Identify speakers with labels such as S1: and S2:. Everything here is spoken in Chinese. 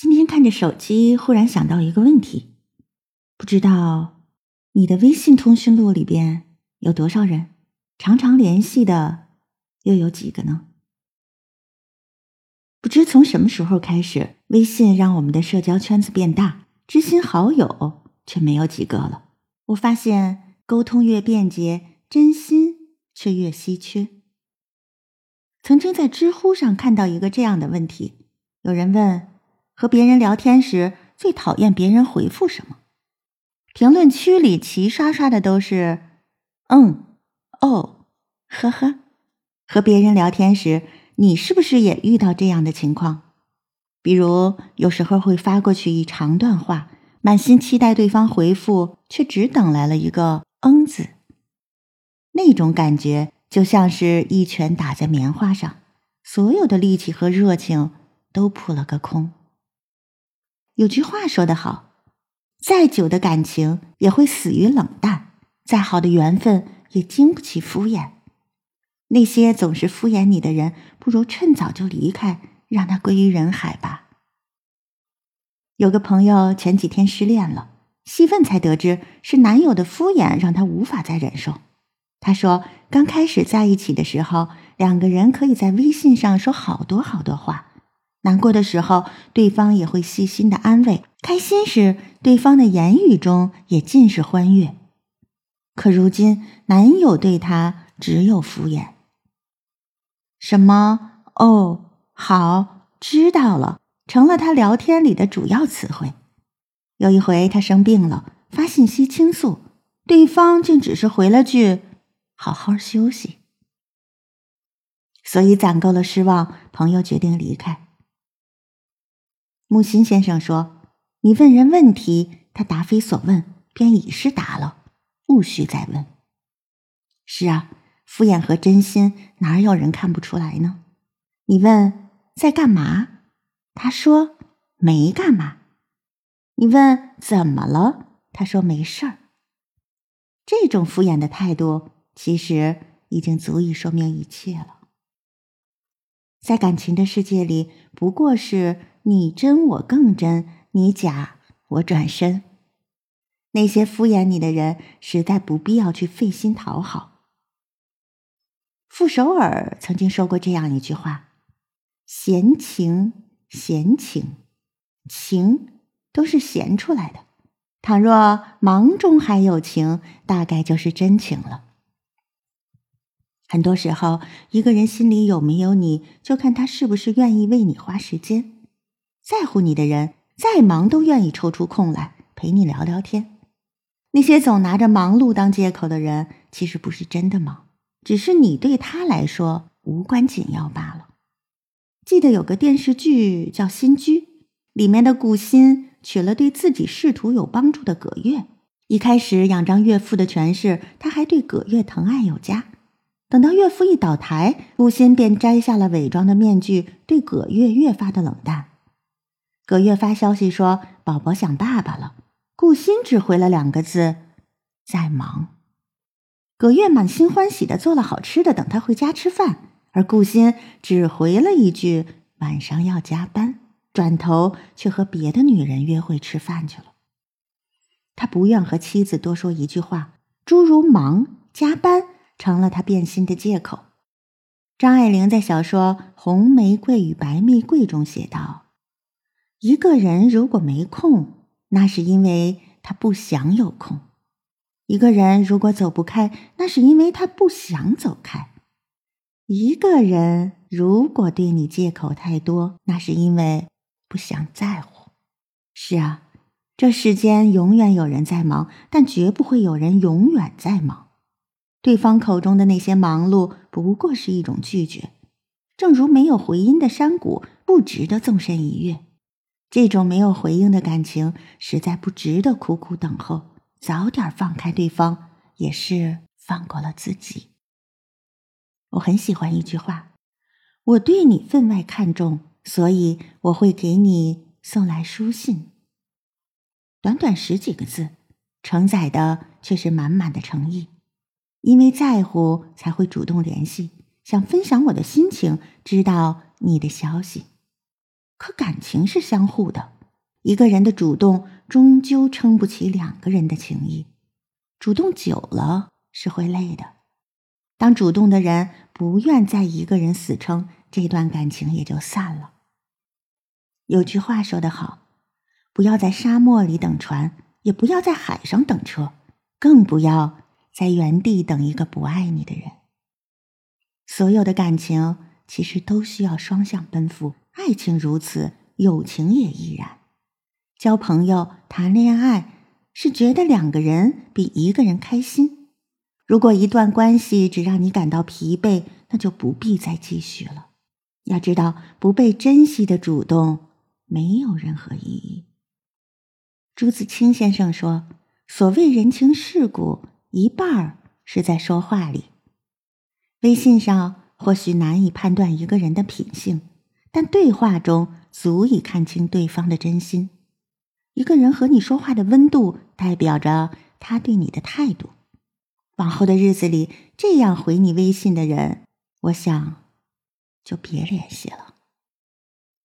S1: 今天看着手机，忽然想到一个问题，不知道你的微信通讯录里边有多少人，常常联系的又有几个呢？不知从什么时候开始，微信让我们的社交圈子变大，知心好友却没有几个了。我发现沟通越便捷，真心却越稀缺。曾经在知乎上看到一个这样的问题，有人问。和别人聊天时，最讨厌别人回复什么？评论区里齐刷刷的都是“嗯”“哦”“呵呵”。和别人聊天时，你是不是也遇到这样的情况？比如，有时候会发过去一长段话，满心期待对方回复，却只等来了一个“嗯”字。那种感觉就像是一拳打在棉花上，所有的力气和热情都扑了个空。有句话说得好，再久的感情也会死于冷淡，再好的缘分也经不起敷衍。那些总是敷衍你的人，不如趁早就离开，让他归于人海吧。有个朋友前几天失恋了，细问才得知是男友的敷衍让他无法再忍受。他说，刚开始在一起的时候，两个人可以在微信上说好多好多话。难过的时候，对方也会细心的安慰；开心时，对方的言语中也尽是欢悦。可如今，男友对她只有敷衍。什么“哦，好，知道了”成了他聊天里的主要词汇。有一回，他生病了，发信息倾诉，对方竟只是回了句“好好休息”。所以攒够了失望，朋友决定离开。木心先生说：“你问人问题，他答非所问，便已是答了，不需再问。”是啊，敷衍和真心哪有人看不出来呢？你问在干嘛，他说没干嘛；你问怎么了，他说没事儿。这种敷衍的态度，其实已经足以说明一切了。在感情的世界里，不过是。你真我更真，你假我转身。那些敷衍你的人，实在不必要去费心讨好。傅首尔曾经说过这样一句话：“闲情，闲情，情都是闲出来的。倘若忙中还有情，大概就是真情了。”很多时候，一个人心里有没有你，就看他是不是愿意为你花时间。在乎你的人，再忙都愿意抽出空来陪你聊聊天。那些总拿着忙碌当借口的人，其实不是真的忙，只是你对他来说无关紧要罢了。记得有个电视剧叫《新居》，里面的顾欣娶了对自己仕途有帮助的葛月。一开始仰仗岳父的权势，他还对葛月疼爱有加。等到岳父一倒台，顾欣便摘下了伪装的面具，对葛月越发的冷淡。葛月发消息说：“宝宝想爸爸了。”顾欣只回了两个字：“在忙。”葛月满心欢喜的做了好吃的，等他回家吃饭，而顾欣只回了一句：“晚上要加班。”转头却和别的女人约会吃饭去了。他不愿和妻子多说一句话，诸如忙、加班成了他变心的借口。张爱玲在小说《红玫瑰与白玫瑰》中写道。一个人如果没空，那是因为他不想有空；一个人如果走不开，那是因为他不想走开；一个人如果对你借口太多，那是因为不想在乎。是啊，这世间永远有人在忙，但绝不会有人永远在忙。对方口中的那些忙碌，不过是一种拒绝。正如没有回音的山谷，不值得纵身一跃。这种没有回应的感情，实在不值得苦苦等候。早点放开对方，也是放过了自己。我很喜欢一句话：“我对你分外看重，所以我会给你送来书信。”短短十几个字，承载的却是满满的诚意。因为在乎，才会主动联系，想分享我的心情，知道你的消息。可感情是相互的，一个人的主动终究撑不起两个人的情谊，主动久了是会累的。当主动的人不愿再一个人死撑，这段感情也就散了。有句话说得好：“不要在沙漠里等船，也不要在海上等车，更不要在原地等一个不爱你的人。”所有的感情其实都需要双向奔赴。爱情如此，友情也亦然。交朋友、谈恋爱，是觉得两个人比一个人开心。如果一段关系只让你感到疲惫，那就不必再继续了。要知道，不被珍惜的主动没有任何意义。朱自清先生说：“所谓人情世故，一半儿是在说话里。微信上或许难以判断一个人的品性。”但对话中足以看清对方的真心。一个人和你说话的温度，代表着他对你的态度。往后的日子里，这样回你微信的人，我想就别联系了。